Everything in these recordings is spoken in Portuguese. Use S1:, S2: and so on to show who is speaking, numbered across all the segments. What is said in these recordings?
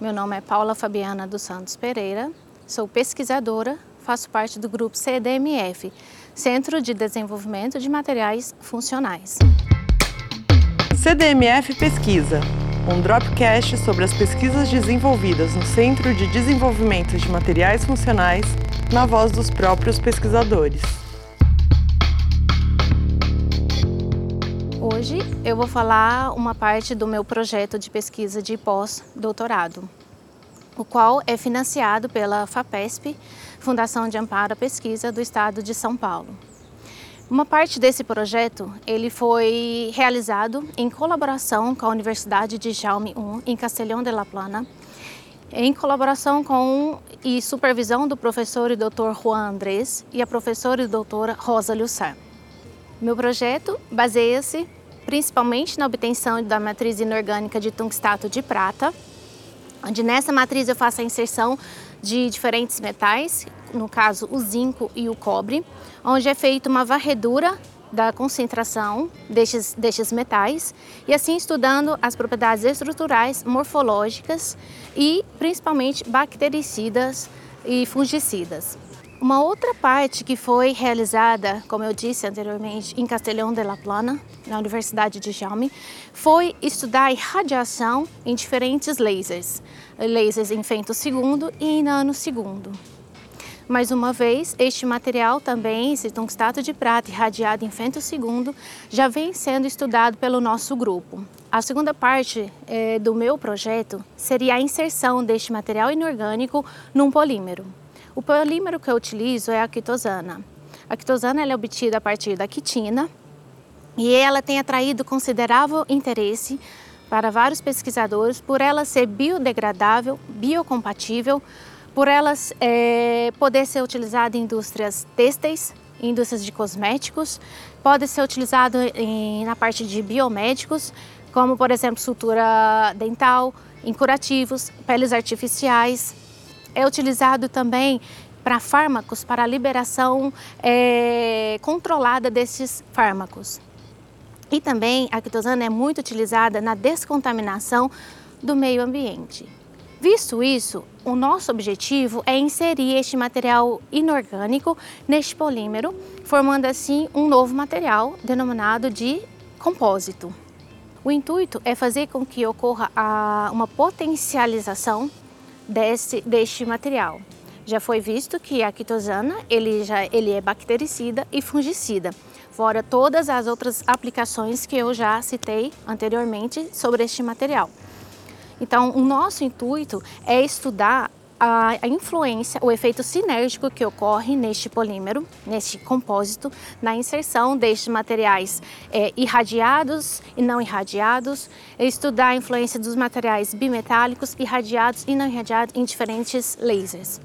S1: Meu nome é Paula Fabiana dos Santos Pereira, sou pesquisadora, faço parte do grupo CDMF, Centro de Desenvolvimento de Materiais Funcionais.
S2: CDMF Pesquisa, um dropcast sobre as pesquisas desenvolvidas no Centro de Desenvolvimento de Materiais Funcionais, na voz dos próprios pesquisadores.
S1: Hoje eu vou falar uma parte do meu projeto de pesquisa de pós-doutorado, o qual é financiado pela FAPESP, Fundação de Amparo à Pesquisa do Estado de São Paulo. Uma parte desse projeto ele foi realizado em colaboração com a Universidade de Jaume I, em Castelhão de la Plana, em colaboração com e supervisão do professor e doutor Juan Andrés e a professora e doutora Rosa Lussar. Meu projeto baseia-se principalmente na obtenção da matriz inorgânica de tungstato de prata, onde nessa matriz eu faço a inserção de diferentes metais, no caso o zinco e o cobre, onde é feita uma varredura da concentração destes, destes metais e assim estudando as propriedades estruturais, morfológicas e principalmente bactericidas e fungicidas. Uma outra parte que foi realizada, como eu disse anteriormente, em Castelhão de la Plana, na Universidade de Jaume, foi estudar a irradiação em diferentes lasers, lasers em femtosegundo e em nanosegundo. Mais uma vez, este material também, esse tungstato de prata irradiado em femtosegundo, já vem sendo estudado pelo nosso grupo. A segunda parte eh, do meu projeto seria a inserção deste material inorgânico num polímero. O polímero que eu utilizo é a quitosana. A quitosana é obtida a partir da quitina e ela tem atraído considerável interesse para vários pesquisadores por ela ser biodegradável, biocompatível, por ela é, poder ser utilizada em indústrias têxteis, indústrias de cosméticos, pode ser utilizado em, na parte de biomédicos, como por exemplo sutura dental, em curativos, peles artificiais, é utilizado também para fármacos, para a liberação é, controlada desses fármacos. E também a quitosana é muito utilizada na descontaminação do meio ambiente. Visto isso, o nosso objetivo é inserir este material inorgânico neste polímero, formando assim um novo material denominado de compósito. O intuito é fazer com que ocorra uma potencialização desse, deste material. Já foi visto que a quitosana ele, já, ele é bactericida e fungicida, fora todas as outras aplicações que eu já citei anteriormente sobre este material. Então, o nosso intuito é estudar a, influência, o efeito sinérgico que ocorre neste polímero, neste compósito, na inserção destes materiais é, irradiados e não irradiados, estudar a influência dos materiais bimetálicos, irradiados e não irradiados em diferentes lasers.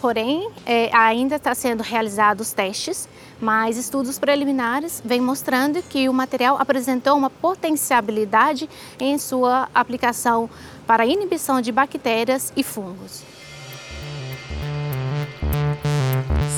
S1: Porém, é, ainda está sendo realizados testes, mas estudos preliminares vêm mostrando que o material apresentou uma potencialidade em sua aplicação para inibição de bactérias e fungos.